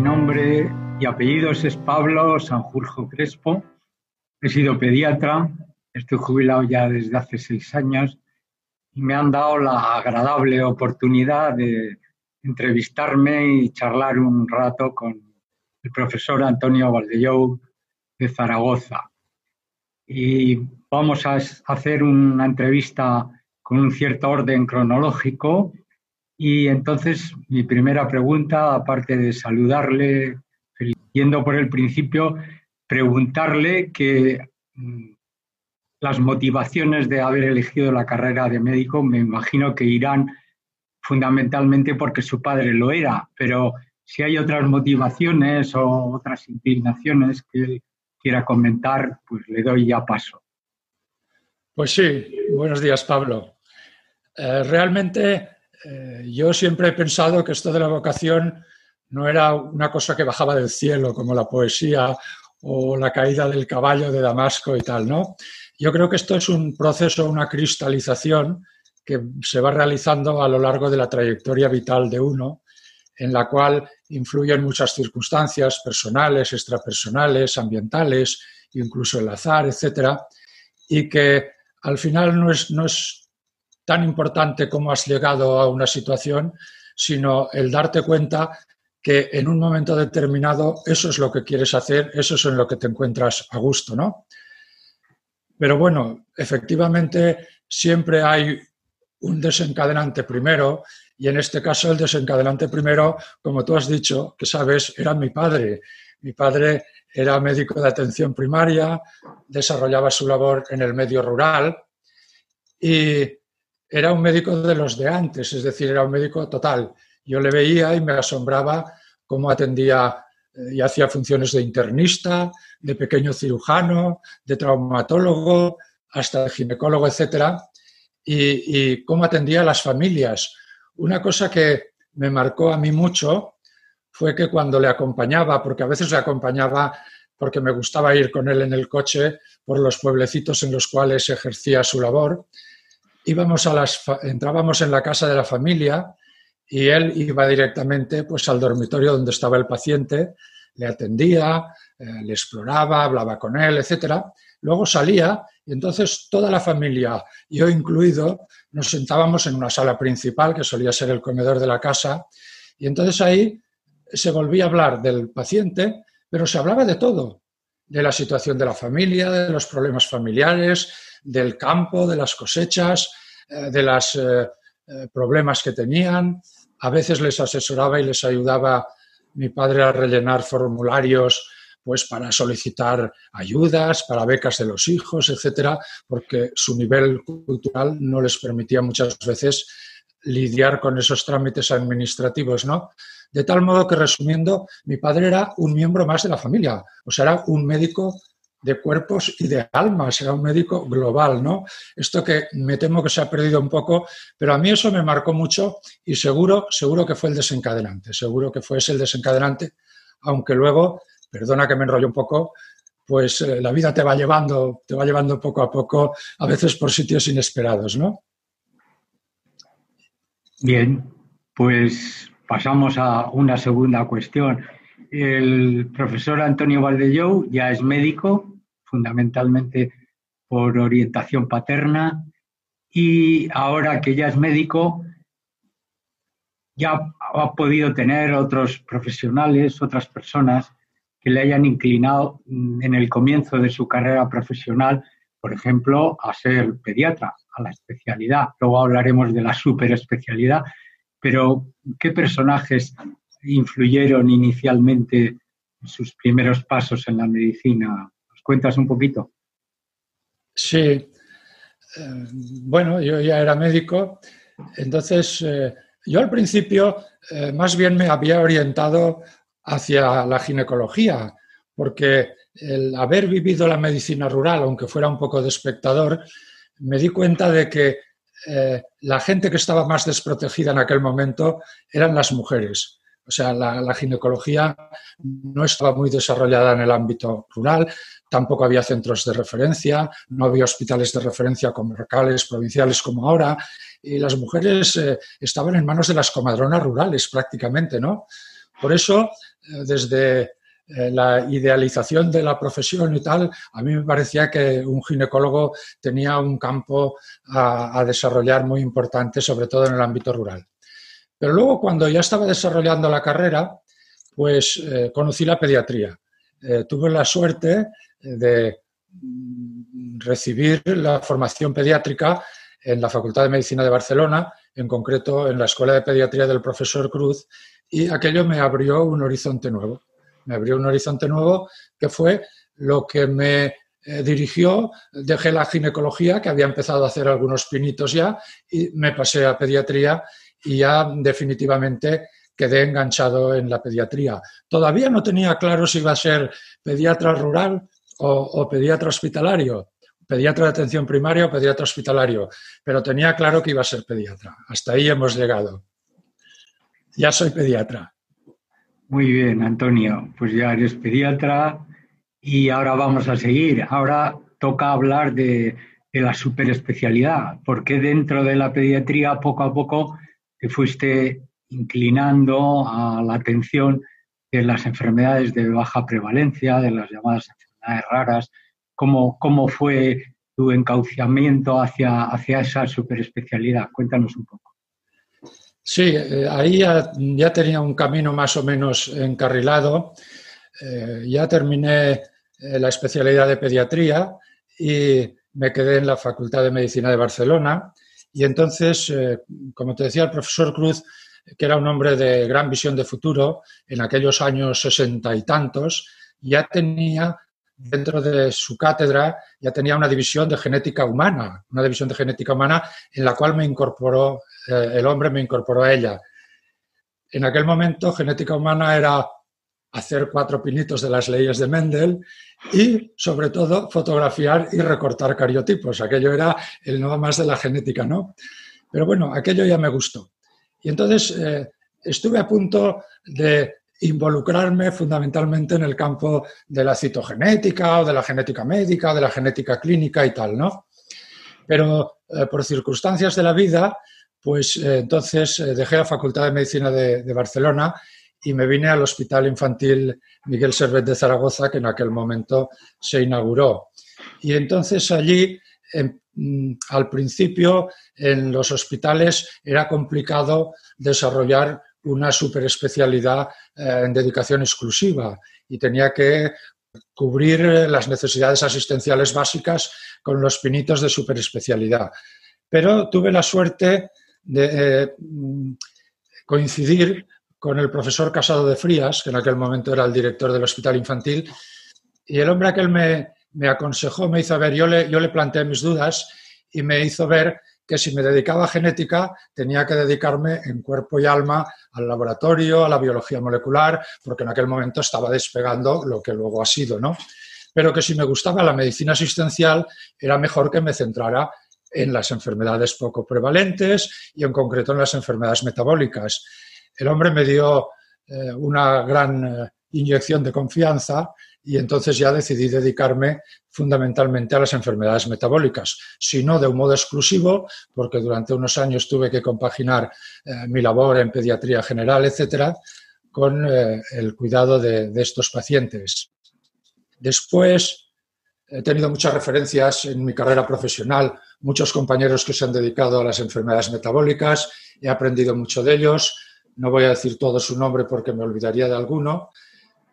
Mi nombre y apellidos es Pablo Sanjurjo Crespo. He sido pediatra, estoy jubilado ya desde hace seis años y me han dado la agradable oportunidad de entrevistarme y charlar un rato con el profesor Antonio Valdellou de Zaragoza. Y vamos a hacer una entrevista con un cierto orden cronológico. Y entonces mi primera pregunta, aparte de saludarle, yendo por el principio, preguntarle que mm, las motivaciones de haber elegido la carrera de médico me imagino que irán fundamentalmente porque su padre lo era, pero si hay otras motivaciones o otras inclinaciones que él quiera comentar, pues le doy ya paso. Pues sí, buenos días Pablo. Eh, realmente eh, yo siempre he pensado que esto de la vocación no era una cosa que bajaba del cielo, como la poesía o la caída del caballo de Damasco y tal, ¿no? Yo creo que esto es un proceso, una cristalización que se va realizando a lo largo de la trayectoria vital de uno, en la cual influyen muchas circunstancias personales, extrapersonales, ambientales, incluso el azar, etcétera, y que al final no es, no es tan importante cómo has llegado a una situación, sino el darte cuenta que en un momento determinado eso es lo que quieres hacer, eso es en lo que te encuentras a gusto, ¿no? Pero bueno, efectivamente siempre hay un desencadenante primero y en este caso el desencadenante primero, como tú has dicho, que sabes, era mi padre. Mi padre era médico de atención primaria, desarrollaba su labor en el medio rural y era un médico de los de antes, es decir, era un médico total. Yo le veía y me asombraba cómo atendía eh, y hacía funciones de internista, de pequeño cirujano, de traumatólogo, hasta de ginecólogo, etc. Y, cómo atendía a las familias. Una cosa que me marcó a mí mucho fue que cuando le acompañaba, porque a veces le acompañaba porque me gustaba ir con él en el coche por los pueblecitos en los cuales ejercía su labor, íbamos a las, entrábamos en la casa de la familia y él iba directamente pues, al dormitorio donde estaba el paciente, le atendía, eh, le exploraba, hablaba con él, etc. Luego salía y entonces toda la familia, yo incluido, nos sentábamos en una sala principal que solía ser el comedor de la casa y entonces ahí se volvía a hablar del paciente, pero se hablaba de todo, de la situación de la familia, de los problemas familiares, del campo, de las cosechas, eh, de los eh, eh, problemas que tenían. A veces les asesoraba y les ayudaba mi padre a rellenar formularios pues para solicitar ayudas, para becas de los hijos, etcétera, porque su nivel cultural no les permitía muchas veces lidiar con esos trámites administrativos, ¿no? De tal modo que, resumiendo, mi padre era un miembro más de la familia, o sea, era un médico de cuerpos y de almas, era un médico global, ¿no? Esto que me temo que se ha perdido un poco, pero a mí eso me marcó mucho y seguro, seguro que fue el desencadenante, seguro que fue ese el desencadenante, aunque luego, perdona que me enrollo un poco, pues eh, la vida te va llevando, te va llevando poco a poco, a veces por sitios inesperados, ¿no? Bien, pues pasamos a una segunda cuestión. El profesor Antonio Valdellou ya es médico, fundamentalmente por orientación paterna, y ahora que ya es médico, ya ha podido tener otros profesionales, otras personas que le hayan inclinado en el comienzo de su carrera profesional, por ejemplo, a ser pediatra, a la especialidad. Luego hablaremos de la superespecialidad, pero ¿qué personajes influyeron inicialmente en sus primeros pasos en la medicina. ¿Nos cuentas un poquito? Sí. Eh, bueno, yo ya era médico, entonces eh, yo al principio eh, más bien me había orientado hacia la ginecología, porque el haber vivido la medicina rural, aunque fuera un poco de espectador, me di cuenta de que la gente que estaba más desprotegida en aquel momento eran las mujeres. O sea, la, ginecología no estaba muy desarrollada en el ámbito rural, tampoco había centros de referencia, no había hospitales de referencia comarcales, provinciales como ahora, y las mujeres eh, estaban en manos de las comadronas rurales prácticamente, ¿no? Por eso desde la idealización de la profesión y tal, a mí me parecía que un ginecólogo tenía un campo a, desarrollar muy importante, sobre todo en el ámbito rural. Pero luego, cuando ya estaba desarrollando la carrera, pues conocí la pediatría. tuve la suerte de mm, recibir la formación pediátrica en la Facultad de Medicina de Barcelona, en concreto en la Escuela de Pediatría del profesor Cruz, y aquello me abrió un horizonte nuevo. Me abrió un horizonte nuevo que fue lo que me eh, dirigió, dejé la ginecología, que había empezado a hacer algunos pinitos ya, y me pasé a pediatría y ya definitivamente quedé enganchado en la pediatría. Todavía no tenía claro si iba a ser pediatra rural o pediatra hospitalario, pediatra de atención primaria o pediatra hospitalario, pero tenía claro que iba a ser pediatra. Hasta ahí hemos llegado. Ya soy pediatra. Muy bien, Antonio. Pues ya eres pediatra y ahora vamos a seguir. Ahora toca hablar de, la superespecialidad, porque dentro de la pediatría poco a poco te fuiste inclinando a la atención de las enfermedades de baja prevalencia, de las llamadas enfermedades raras, ¿Cómo, fue tu encauciamiento hacia, hacia esa superespecialidad? Cuéntanos un poco. Sí, eh, ahí ya, tenía un camino más o menos encarrilado. Eh, ya terminé eh, la especialidad de pediatría y me quedé en la Facultad de Medicina de Barcelona. Y entonces, como te decía el profesor Cruz, que era un hombre de gran visión de futuro, en aquellos años sesenta y tantos, ya tenía dentro de su cátedra ya tenía una división de genética humana, una división de genética humana en la cual me incorporó, eh, el hombre me incorporó a ella. En aquel momento, genética humana era hacer cuatro pinitos de las leyes de Mendel y, sobre todo, fotografiar y recortar cariotipos. Aquello era el no más de la genética, ¿no? Pero bueno, aquello ya me gustó. Y entonces eh, estuve a punto de involucrarme fundamentalmente en el campo de la citogenética o de la genética médica de la genética clínica y tal, ¿no? Pero eh, por circunstancias de la vida, pues eh, entonces dejé la Facultad de Medicina de, Barcelona y me vine al Hospital Infantil Miguel Servet de Zaragoza, que en aquel momento se inauguró. Y entonces allí, mm, al principio, en los hospitales era complicado desarrollar una superespecialidad eh, en dedicación exclusiva y tenía que cubrir las necesidades asistenciales básicas con los pinitos de superespecialidad. Pero tuve la suerte de eh, coincidir con el profesor Casado de Frías, que en aquel momento era el director del hospital infantil, y el hombre aquel me, me aconsejó, me hizo ver, yo le, yo le planteé mis dudas y me hizo ver que si me dedicaba a genética tenía que dedicarme en cuerpo y alma al laboratorio, a la biología molecular, porque en aquel momento estaba despegando lo que luego ha sido, ¿no? Pero que si me gustaba la medicina asistencial era mejor que me centrara en las enfermedades poco prevalentes y en concreto en las enfermedades metabólicas. El hombre me dio eh, una gran eh, inyección de confianza y entonces ya decidí dedicarme fundamentalmente a las enfermedades metabólicas, si no de un modo exclusivo, porque durante unos años tuve que compaginar eh, mi labor en pediatría general, etcétera, con el cuidado de, de estos pacientes. Después he tenido muchas referencias en mi carrera profesional, muchos compañeros que se han dedicado a las enfermedades metabólicas, he aprendido mucho de ellos, no voy a decir todo su nombre porque me olvidaría de alguno,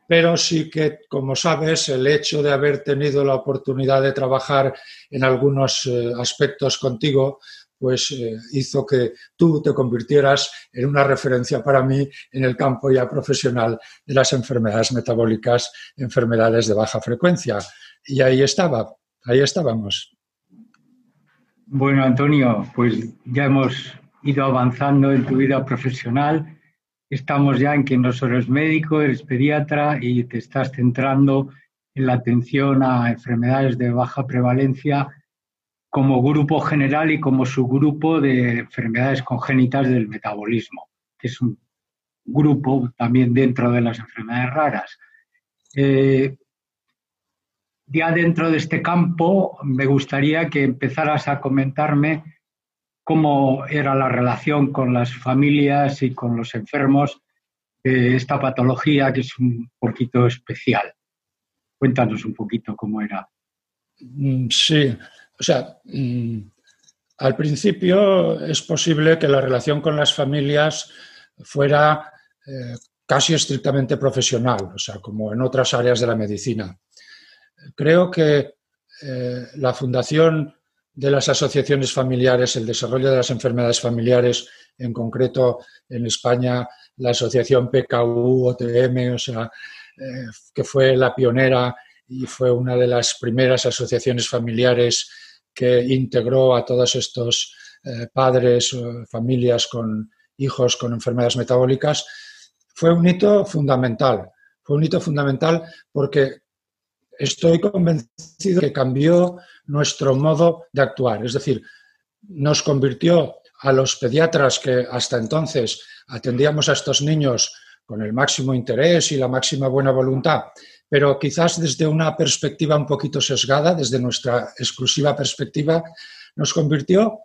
pero sí que, como sabes, el hecho de haber tenido la oportunidad de trabajar en algunos eh, aspectos contigo, pues eh, hizo que tú te convirtieras en una referencia para mí en el campo ya profesional de las enfermedades metabólicas, enfermedades de baja frecuencia. Y ahí estaba, ahí estábamos. Bueno, Antonio, pues ya hemos ido avanzando en tu vida profesional estamos ya en que no solo eres médico, eres pediatra y te estás centrando en la atención a enfermedades de baja prevalencia como grupo general y como subgrupo de enfermedades congénitas del metabolismo, que es un grupo también dentro de las enfermedades raras. Eh, ya dentro de este campo me gustaría que empezaras a comentarme cómo era la relación con las familias y con los enfermos de esta patología que es un poquito especial. Cuéntanos un poquito cómo era. Mm, sí, o sea, mm, al principio es posible que la relación con las familias fuera eh, casi estrictamente profesional, o sea, como en otras áreas de la medicina. Creo que eh, la fundación de las asociaciones familiares, el desarrollo de las enfermedades familiares, en concreto en España la asociación PKU-OTM, o sea, eh, que fue la pionera y fue una de las primeras asociaciones familiares que integró a todos estos eh, padres, familias con hijos con enfermedades metabólicas, fue un hito fundamental. Fue un hito fundamental porque estoy convencido que cambió nuestro modo de actuar. Es decir, nos convirtió a los pediatras que hasta entonces atendíamos a estos niños con el máximo interés y la máxima buena voluntad, pero quizás desde una perspectiva un poquito sesgada, desde nuestra exclusiva perspectiva, nos convirtió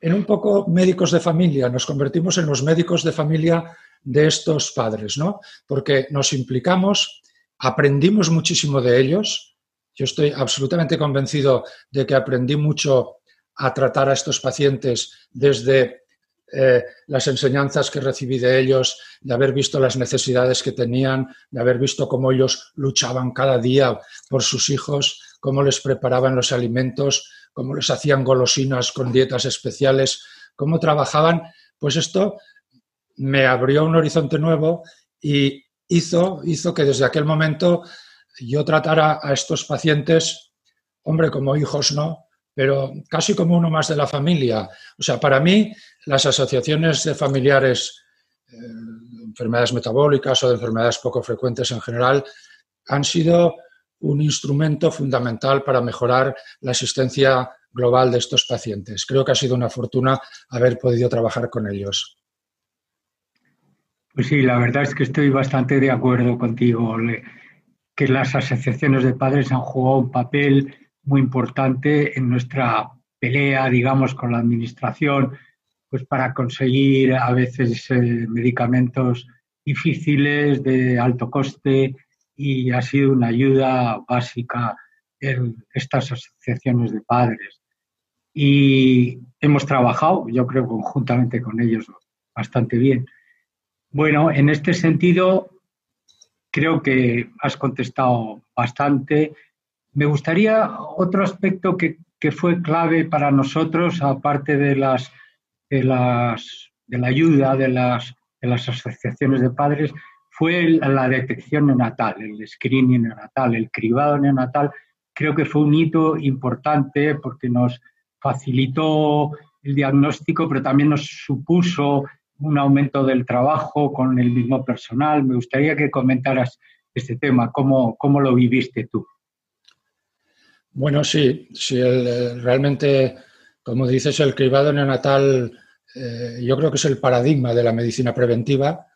en un poco médicos de familia, nos convertimos en los médicos de familia de estos padres, ¿no? Porque nos implicamos, aprendimos muchísimo de ellos. Yo estoy absolutamente convencido de que aprendí mucho a tratar a estos pacientes desde eh, las enseñanzas que recibí de ellos, de haber visto las necesidades que tenían, de haber visto cómo ellos luchaban cada día por sus hijos, cómo les preparaban los alimentos, cómo les hacían golosinas con dietas especiales, cómo trabajaban, pues esto me abrió un horizonte nuevo y hizo, que desde aquel momento yo tratara a estos pacientes, hombre, como hijos no, pero casi como uno más de la familia. O sea, para mí las asociaciones de familiares de eh, enfermedades metabólicas o de enfermedades poco frecuentes en general han sido un instrumento fundamental para mejorar la asistencia global de estos pacientes. Creo que ha sido una fortuna haber podido trabajar con ellos. Pues sí, la verdad es que estoy bastante de acuerdo contigo, que las asociaciones de padres han jugado un papel muy importante en nuestra pelea, digamos, con la administración, pues para conseguir a veces eh, medicamentos difíciles de alto coste y ha sido una ayuda básica en estas asociaciones de padres. Y hemos trabajado, yo creo, conjuntamente con ellos bastante bien. Bueno, en este sentido, creo que has contestado bastante me gustaría otro aspecto que, fue clave para nosotros, aparte de, las, de, las, de la ayuda de las, de las asociaciones de padres, fue la detección neonatal, el screening neonatal, el cribado neonatal. Creo que fue un hito importante porque nos facilitó el diagnóstico, pero también nos supuso un aumento del trabajo con el mismo personal. Me gustaría que comentaras este tema, cómo, cómo lo viviste tú. Bueno, sí, sí eh, realmente, como dices, el cribado neonatal eh, yo creo que es el paradigma de la medicina preventiva.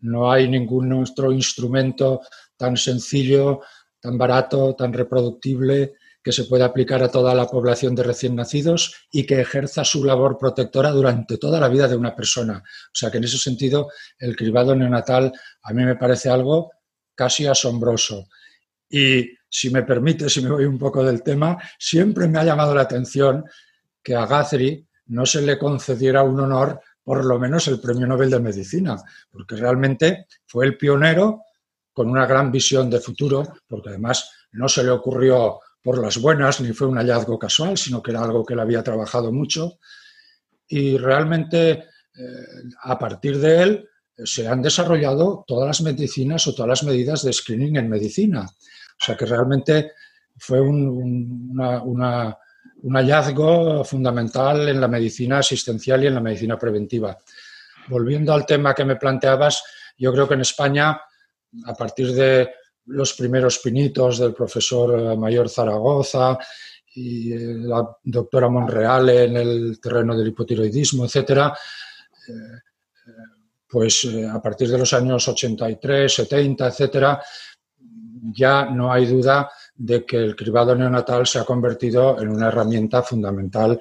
No hay ningún otro instrumento tan sencillo, tan barato, tan reproductible que se pueda aplicar a toda la población de recién nacidos y que ejerza su labor protectora durante toda la vida de una persona. O sea que en ese sentido el cribado neonatal a mí me parece algo casi asombroso. Y si me permite, si me voy un poco del tema, siempre me ha llamado la atención que a Guthrie no se le concediera un honor, por lo menos el Premio Nobel de Medicina, porque realmente fue el pionero con una gran visión de futuro, porque además no se le ocurrió por las buenas ni fue un hallazgo casual, sino que era algo que él había trabajado mucho. Y realmente eh, a partir de él se han desarrollado todas las medicinas o todas las medidas de screening en medicina. O sea que realmente fue un, hallazgo fundamental en la medicina asistencial y en la medicina preventiva. Volviendo al tema que me planteabas, yo creo que en España, a partir de los primeros pinitos del profesor Mayor Zaragoza y la doctora Monreal en el terreno del hipotiroidismo, etcétera, eh, pues eh, a partir de los años 83, 70, etcétera, ya no hay duda de que el cribado neonatal se ha convertido en una herramienta fundamental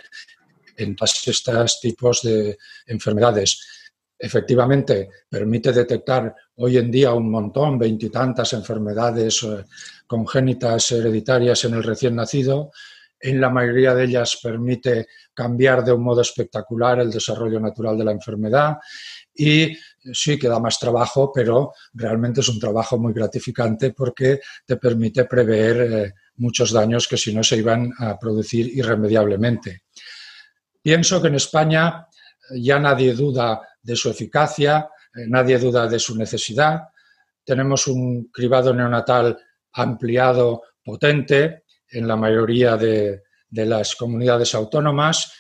en todos estos tipos de enfermedades. Efectivamente permite detectar hoy en día un montón, veintitantas enfermedades eh, congénitas hereditarias en el recién nacido. En la mayoría de ellas permite cambiar de un modo espectacular el desarrollo natural de la enfermedad y sí que da más trabajo, pero realmente es un trabajo muy gratificante porque te permite prever eh, muchos daños que si no se iban a producir irremediablemente. Pienso que en España ya nadie duda de su eficacia, eh, nadie duda de su necesidad. Tenemos un cribado neonatal ampliado, potente, en la mayoría de, las comunidades autónomas,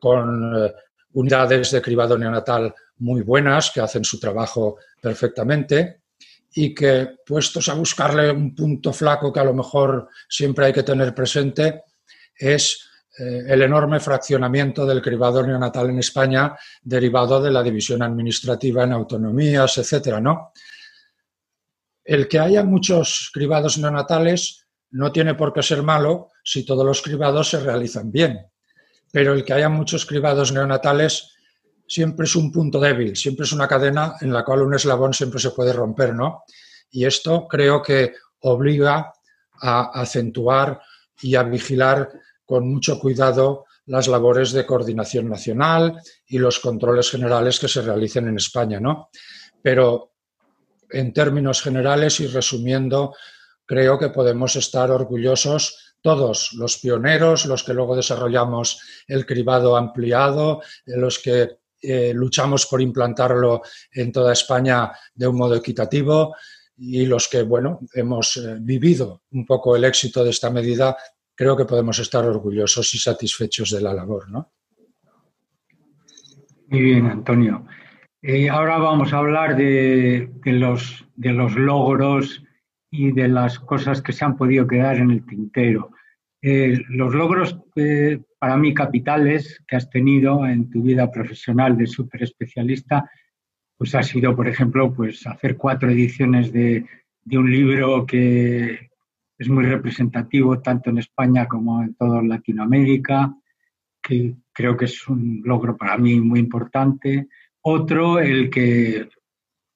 con eh, unidades de cribado neonatal muy buenas que hacen su trabajo perfectamente y que, puestos a buscarle un punto flaco que a lo mejor siempre hay que tener presente, es eh, el enorme fraccionamiento del cribado neonatal en España derivado de la división administrativa en autonomías, etcétera, ¿no? El que haya muchos cribados neonatales no tiene por qué ser malo si todos los cribados se realizan bien, pero el que haya muchos cribados neonatales siempre es un punto débil, siempre es una cadena en la cual un eslabón siempre se puede romper, ¿no? Y esto creo que obliga a acentuar y a vigilar con mucho cuidado las labores de coordinación nacional y los controles generales que se realicen en España, ¿no? Pero en términos generales y resumiendo, creo que podemos estar orgullosos todos, los pioneros, los que luego desarrollamos el cribado ampliado, los que eh, luchamos por implantarlo en toda España de un modo equitativo y los que, bueno, hemos eh, vivido un poco el éxito de esta medida creo que podemos estar orgullosos y satisfechos de la labor, ¿no? Muy bien, Antonio. Eh, ahora vamos a hablar de, los, de los logros y de las cosas que se han podido quedar en el tintero. Eh, los logros para mí capitales que has tenido en tu vida profesional de superespecialista, pues ha sido, por ejemplo, pues hacer cuatro ediciones de, de un libro que, es muy representativo tanto en España como en toda Latinoamérica, que creo que es un logro para mí muy importante. Otro, el que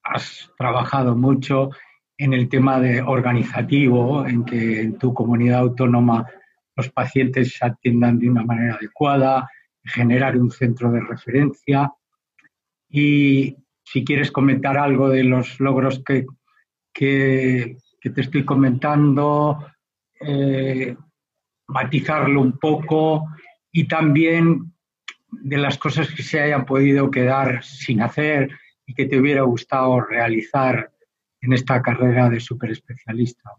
has trabajado mucho en el tema de organizativo, en que en tu comunidad autónoma los pacientes se atiendan de una manera adecuada, generar un centro de referencia. Y si quieres comentar algo de los logros que, que, te estoy comentando, eh, matizarlo un poco y también de las cosas que se hayan podido quedar sin hacer y que te hubiera gustado realizar en esta carrera de superespecialista.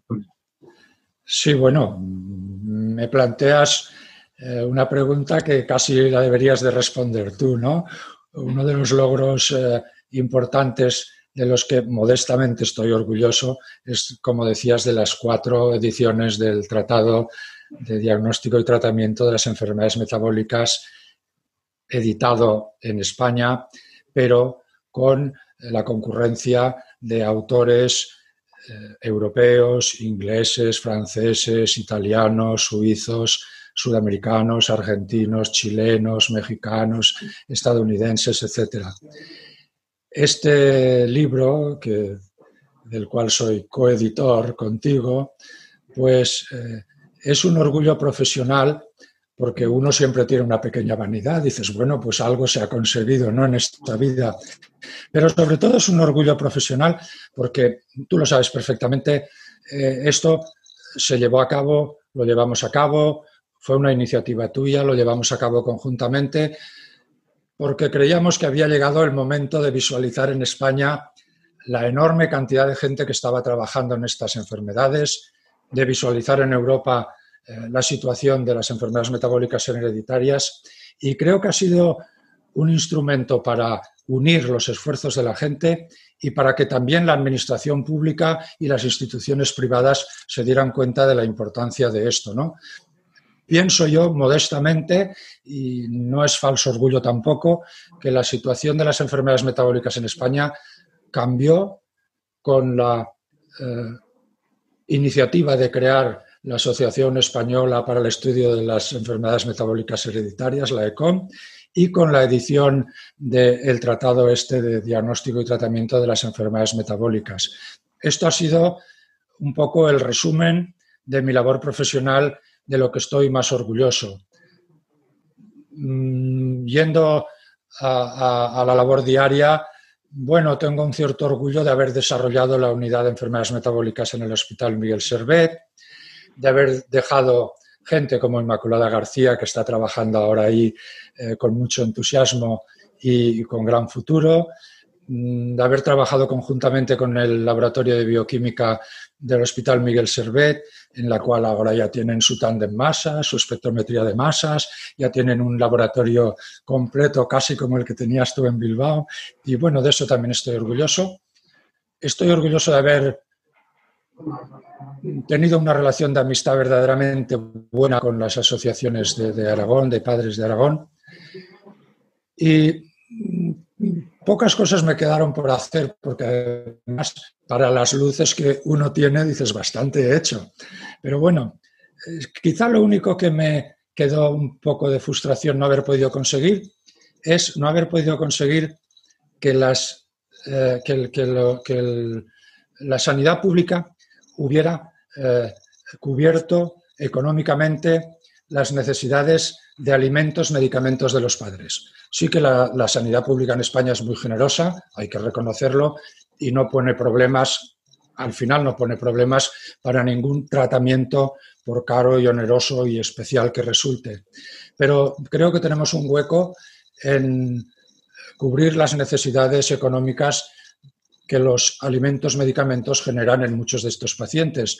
Sí, bueno, me planteas eh, una pregunta que casi la deberías de responder tú, ¿no? Uno de los logros eh, importantes de los que modestamente estoy orgulloso es, como decías, de las cuatro ediciones del Tratado de Diagnóstico y Tratamiento de las Enfermedades Metabólicas editado en España, pero con la concurrencia de autores eh, europeos, ingleses, franceses, italianos, suizos, sudamericanos, argentinos, chilenos, mexicanos, estadounidenses, etcétera. Este libro, que, del cual soy coeditor contigo, pues eh, es un orgullo profesional porque uno siempre tiene una pequeña vanidad, dices, bueno, pues algo se ha conseguido ¿no? en esta vida, pero sobre todo es un orgullo profesional porque tú lo sabes perfectamente, eh, esto se llevó a cabo, lo llevamos a cabo, fue una iniciativa tuya, lo llevamos a cabo conjuntamente porque creíamos que había llegado el momento de visualizar en España la enorme cantidad de gente que estaba trabajando en estas enfermedades, de visualizar en Europa eh, la situación de las enfermedades metabólicas hereditarias y creo que ha sido un instrumento para unir los esfuerzos de la gente y para que también la administración pública y las instituciones privadas se dieran cuenta de la importancia de esto. ¿no? Pienso yo modestamente, y no es falso orgullo tampoco, que la situación de las enfermedades metabólicas en España cambió con la eh, iniciativa de crear la Asociación Española para el Estudio de las Enfermedades Metabólicas Hereditarias, la ECOM, y con la edición del tratado este de diagnóstico y tratamiento de las enfermedades metabólicas. Esto ha sido un poco el resumen de mi labor profesional de lo que estoy más orgulloso. Mm, yendo a, la labor diaria, bueno, tengo un cierto orgullo de haber desarrollado la unidad de enfermedades metabólicas en el Hospital Miguel Servet, de haber dejado gente como Inmaculada García, que está trabajando ahora ahí eh, con mucho entusiasmo y, con gran futuro, de haber trabajado conjuntamente con el Laboratorio de Bioquímica del Hospital Miguel Servet, en la cual ahora ya tienen su de masas, su espectrometría de masas, ya tienen un laboratorio completo, casi como el que tenías tú en Bilbao, y bueno, de eso también estoy orgulloso. Estoy orgulloso de haber tenido una relación de amistad verdaderamente buena con las asociaciones de, Aragón, de padres de Aragón, y pocas cosas me quedaron por hacer, porque además para las luces que uno tiene dices bastante hecho. Pero bueno, quizá lo único que me quedó un poco de frustración no haber podido conseguir es no haber podido conseguir que, las, eh, que, la sanidad pública hubiera eh, cubierto económicamente las necesidades de alimentos, medicamentos de los padres. Sí que la, sanidad pública en España es muy generosa, hay que reconocerlo, y no pone problemas, al final no pone problemas para ningún tratamiento por caro y oneroso y especial que resulte. Pero creo que tenemos un hueco en cubrir las necesidades económicas que los alimentos, medicamentos generan en muchos de estos pacientes.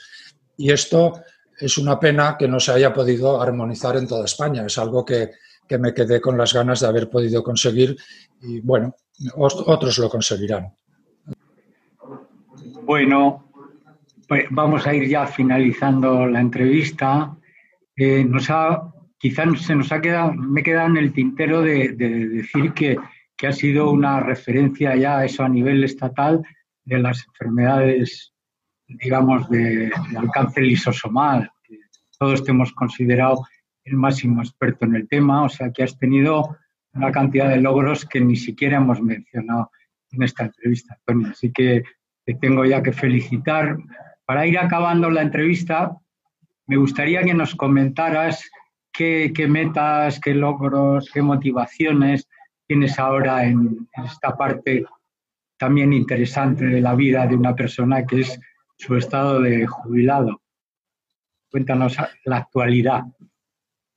Y esto es una pena que no se haya podido armonizar en toda España. Es algo que, me quedé con las ganas de haber podido conseguir y bueno, otros lo conseguirán. Bueno, pues vamos a ir ya finalizando la entrevista. Eh, nos ha, quizás se nos ha quedado, me queda en el tintero de, decir que, que, ha sido una referencia ya eso a nivel estatal de las enfermedades digamos, de, alcance lisosomal, que todos te hemos considerado el máximo experto en el tema, o sea que has tenido una cantidad de logros que ni siquiera hemos mencionado en esta entrevista, Tony. Así que te tengo ya que felicitar. Para ir acabando la entrevista, me gustaría que nos comentaras qué, metas, qué logros, qué motivaciones tienes ahora en esta parte también interesante de la vida de una persona que es su estado de jubilado. Cuéntanos la actualidad.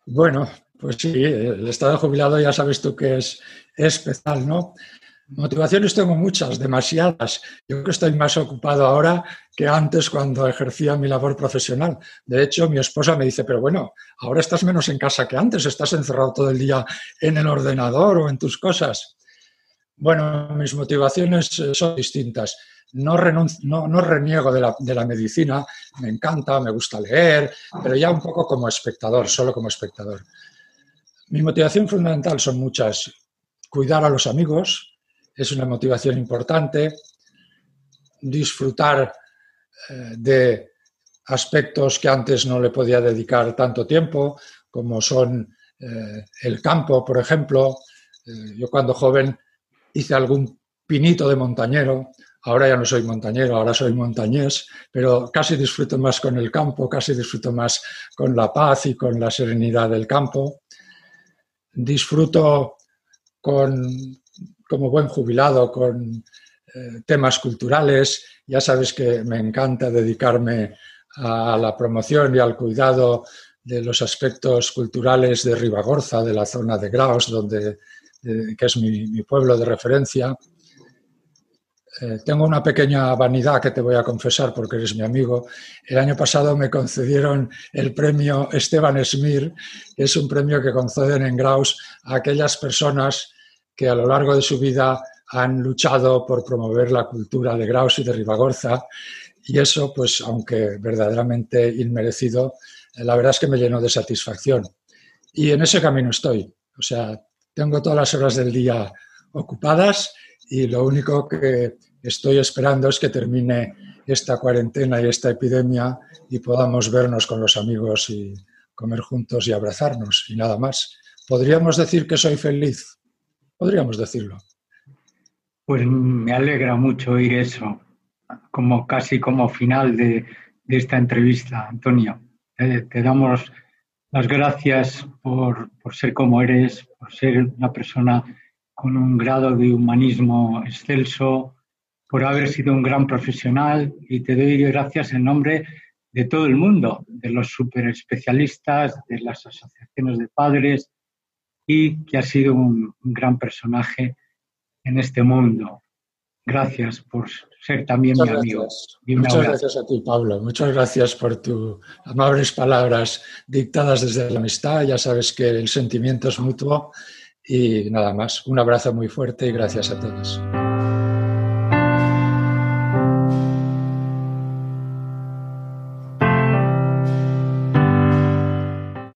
Bueno, pues sí, el estado de jubilado ya sabes tú que es, especial, ¿no? Motivaciones tengo muchas, demasiadas. Yo creo que estoy más ocupado ahora que antes cuando ejercía mi labor profesional. De hecho, mi esposa me dice, pero bueno, ahora estás menos en casa que antes, estás encerrado todo el día en el ordenador o en tus cosas. Bueno, mis motivaciones son distintas no, no, reniego de la, medicina, me encanta, me gusta leer, pero ya un poco como espectador, solo como espectador. Mi motivación fundamental son muchas. Cuidar a los amigos es una motivación importante. Disfrutar eh, de aspectos que antes no le podía dedicar tanto tiempo, como son eh, el campo, por ejemplo. Eh, yo cuando joven hice algún pinito de montañero, Ahora ya no soy montañero, ahora soy montañés, pero casi disfruto más con el campo, casi disfruto más con la paz y con la serenidad del campo. Disfruto con, como buen jubilado con eh, temas culturales. Ya sabes que me encanta dedicarme a la promoción y al cuidado de los aspectos culturales de Ribagorza, de la zona de Graus, donde, que es mi pueblo de referencia. Eh, tengo una pequeña vanidad que te voy a confesar porque eres mi amigo. El año pasado me concedieron el premio Esteban Esmir, que es un premio que conceden en Graus a aquellas personas que a lo largo de su vida han luchado por promover la cultura de Graus y de Ribagorza. Y eso, pues, aunque verdaderamente inmerecido, eh, la verdad es que me llenó de satisfacción. Y en ese camino estoy. O sea, tengo todas las horas del día ocupadas y lo único que estoy esperando es que termine esta cuarentena y esta epidemia y podamos vernos con los amigos y comer juntos y abrazarnos y nada más. podríamos decir que soy feliz. Podríamos decirlo. Pues me alegra mucho oír eso, como casi como final de, esta entrevista, Antonio. te damos las gracias por, por, ser como eres, por ser una persona con un grado de humanismo excelso, por haber sido un gran profesional y te doy gracias en nombre de todo el mundo, de los super especialistas, de las asociaciones de padres y que ha sido un, gran personaje en este mundo. Gracias por ser también mi amigo. Muchas gracias a ti, Pablo. Muchas gracias por tus amables palabras dictadas desde la amistad. Ya sabes que el sentimiento es mutuo y nada más. Un abrazo muy fuerte y gracias a todos.